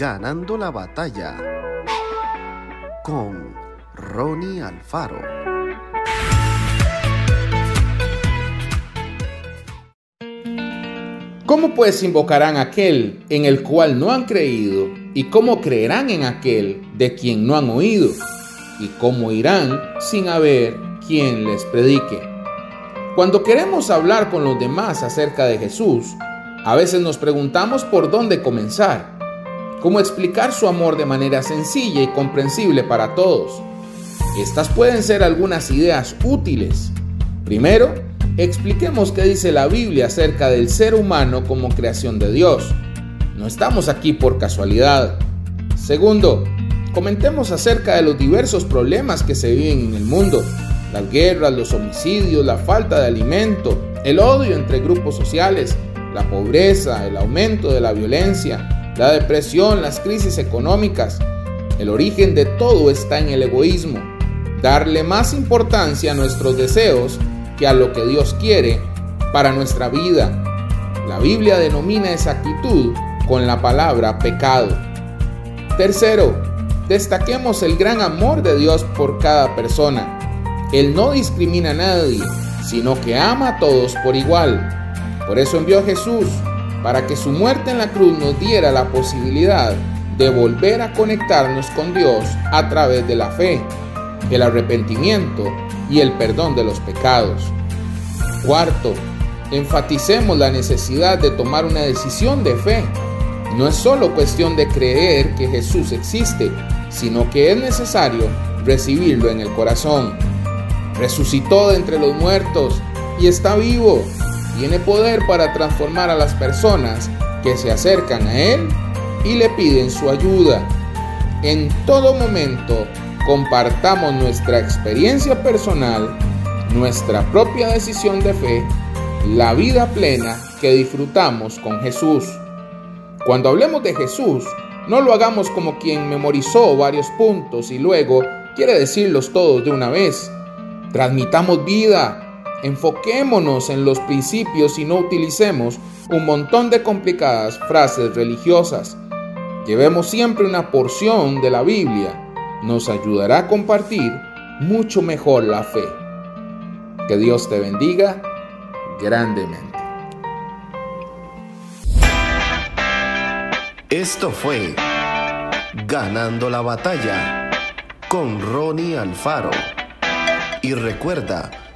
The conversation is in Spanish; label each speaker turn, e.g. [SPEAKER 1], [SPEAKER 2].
[SPEAKER 1] Ganando la batalla con Ronnie Alfaro.
[SPEAKER 2] ¿Cómo pues invocarán aquel en el cual no han creído? ¿Y cómo creerán en aquel de quien no han oído? ¿Y cómo irán sin haber quien les predique? Cuando queremos hablar con los demás acerca de Jesús, a veces nos preguntamos por dónde comenzar, cómo explicar su amor de manera sencilla y comprensible para todos. Estas pueden ser algunas ideas útiles. Primero, expliquemos qué dice la Biblia acerca del ser humano como creación de Dios. No estamos aquí por casualidad. Segundo, comentemos acerca de los diversos problemas que se viven en el mundo. Las guerras, los homicidios, la falta de alimento, el odio entre grupos sociales, la pobreza, el aumento de la violencia, la depresión, las crisis económicas. El origen de todo está en el egoísmo. Darle más importancia a nuestros deseos que a lo que Dios quiere para nuestra vida. La Biblia denomina esa actitud con la palabra pecado. Tercero, destaquemos el gran amor de Dios por cada persona. Él no discrimina a nadie, sino que ama a todos por igual. Por eso envió a Jesús, para que su muerte en la cruz nos diera la posibilidad de volver a conectarnos con Dios a través de la fe, el arrepentimiento y el perdón de los pecados. Cuarto, enfaticemos la necesidad de tomar una decisión de fe. No es solo cuestión de creer que Jesús existe, sino que es necesario recibirlo en el corazón. Resucitó de entre los muertos y está vivo. Tiene poder para transformar a las personas que se acercan a Él y le piden su ayuda. En todo momento, compartamos nuestra experiencia personal, nuestra propia decisión de fe, la vida plena que disfrutamos con Jesús. Cuando hablemos de Jesús, no lo hagamos como quien memorizó varios puntos y luego quiere decirlos todos de una vez. Transmitamos vida, enfoquémonos en los principios y no utilicemos un montón de complicadas frases religiosas. Llevemos siempre una porción de la Biblia nos ayudará a compartir mucho mejor la fe. Que Dios te bendiga grandemente.
[SPEAKER 1] Esto fue Ganando la batalla con Ronnie Alfaro. Y recuerda,